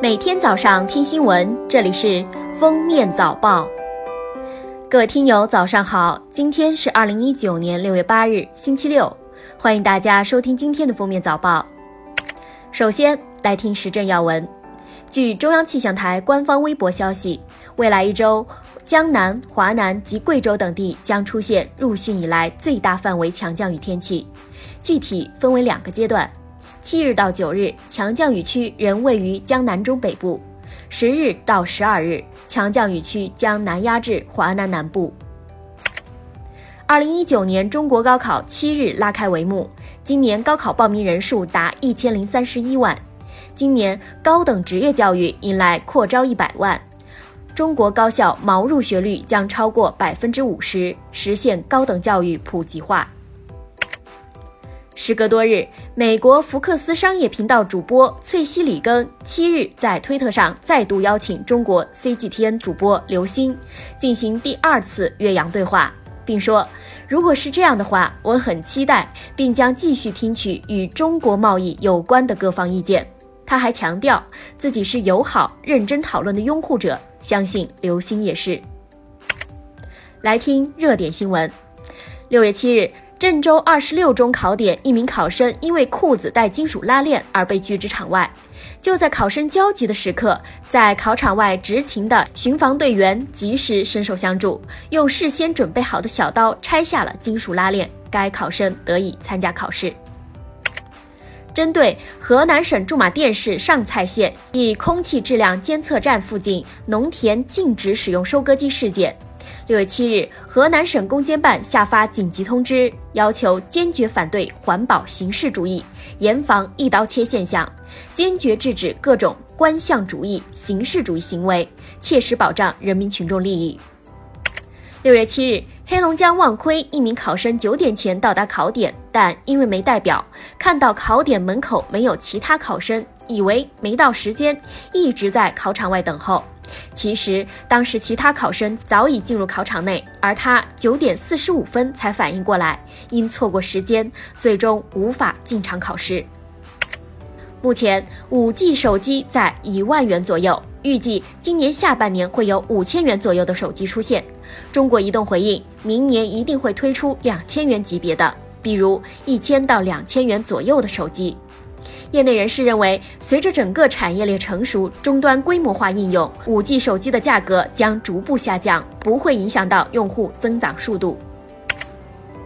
每天早上听新闻，这里是封面早报。各位听友，早上好！今天是二零一九年六月八日，星期六，欢迎大家收听今天的封面早报。首先来听时政要闻。据中央气象台官方微博消息，未来一周，江南、华南及贵州等地将出现入汛以来最大范围强降雨天气，具体分为两个阶段。七日到九日，强降雨区仍位于江南中北部；十日到十二日，强降雨区将南压至华南南部。二零一九年中国高考七日拉开帷幕，今年高考报名人数达一千零三十一万。今年高等职业教育迎来扩招一百万，中国高校毛入学率将超过百分之五十，实现高等教育普及化。时隔多日，美国福克斯商业频道主播翠西里根七日在推特上再度邀请中国 CGTN 主播刘星进行第二次岳阳对话，并说：“如果是这样的话，我很期待，并将继续听取与中国贸易有关的各方意见。”他还强调自己是友好、认真讨论的拥护者，相信刘星也是。来听热点新闻，六月七日。郑州二十六中考点，一名考生因为裤子带金属拉链而被拒之场外。就在考生焦急的时刻，在考场外执勤的巡防队员及时伸手相助，用事先准备好的小刀拆下了金属拉链，该考生得以参加考试。针对河南省驻马店市上蔡县一空气质量监测站附近农田禁止使用收割机事件。六月七日，河南省公监办下发紧急通知，要求坚决反对环保形式主义，严防一刀切现象，坚决制止各种官相主义、形式主义行为，切实保障人民群众利益。六月七日，黑龙江望奎一名考生九点前到达考点，但因为没带表，看到考点门口没有其他考生，以为没到时间，一直在考场外等候。其实当时其他考生早已进入考场内，而他九点四十五分才反应过来，因错过时间，最终无法进场考试。目前，五 G 手机在一万元左右，预计今年下半年会有五千元左右的手机出现。中国移动回应，明年一定会推出两千元级别的，比如一千到两千元左右的手机。业内人士认为，随着整个产业链成熟，终端规模化应用，5G 手机的价格将逐步下降，不会影响到用户增长速度。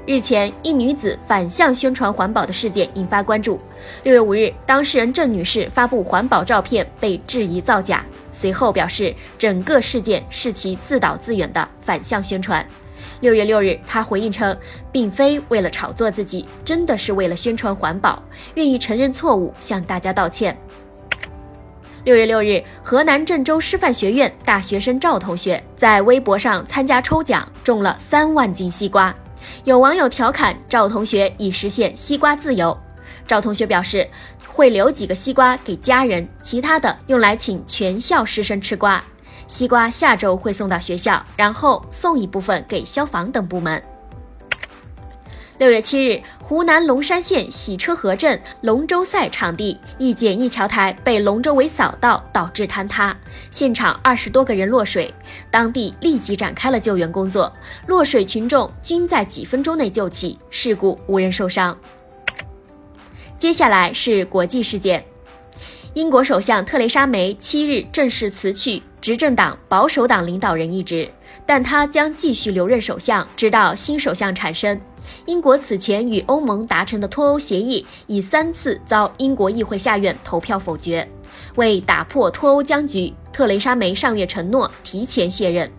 日前，一女子反向宣传环保的事件引发关注。六月五日，当事人郑女士发布环保照片被质疑造假，随后表示，整个事件是其自导自演的反向宣传。六月六日，他回应称，并非为了炒作自己，真的是为了宣传环保，愿意承认错误，向大家道歉。六月六日，河南郑州师范学院大学生赵同学在微博上参加抽奖，中了三万斤西瓜。有网友调侃赵同学已实现西瓜自由，赵同学表示会留几个西瓜给家人，其他的用来请全校师生吃瓜。西瓜下周会送到学校，然后送一部分给消防等部门。六月七日，湖南龙山县洗车河镇龙舟赛场地一简易桥台被龙舟尾扫到，导致坍塌，现场二十多个人落水，当地立即展开了救援工作，落水群众均在几分钟内救起，事故无人受伤。接下来是国际事件，英国首相特蕾莎梅七日正式辞去。执政党保守党领导人一职，但他将继续留任首相，直到新首相产生。英国此前与欧盟达成的脱欧协议已三次遭英国议会下院投票否决。为打破脱欧僵局，特蕾莎梅上月承诺提前卸任。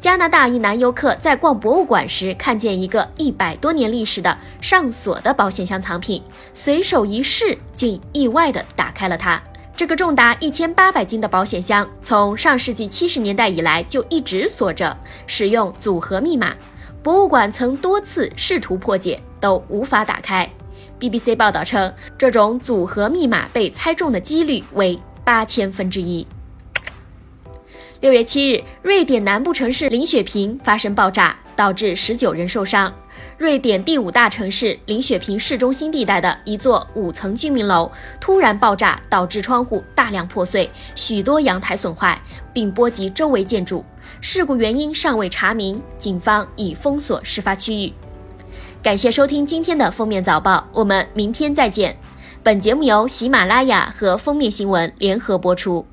加拿大一男游客在逛博物馆时，看见一个一百多年历史的上锁的保险箱藏品，随手一试，竟意外地打开了它。这个重达一千八百斤的保险箱，从上世纪七十年代以来就一直锁着，使用组合密码。博物馆曾多次试图破解，都无法打开。BBC 报道称，这种组合密码被猜中的几率为八千分之一。六月七日，瑞典南部城市林雪平发生爆炸，导致十九人受伤。瑞典第五大城市林雪平市中心地带的一座五层居民楼突然爆炸，导致窗户大量破碎，许多阳台损坏，并波及周围建筑。事故原因尚未查明，警方已封锁事发区域。感谢收听今天的封面早报，我们明天再见。本节目由喜马拉雅和封面新闻联合播出。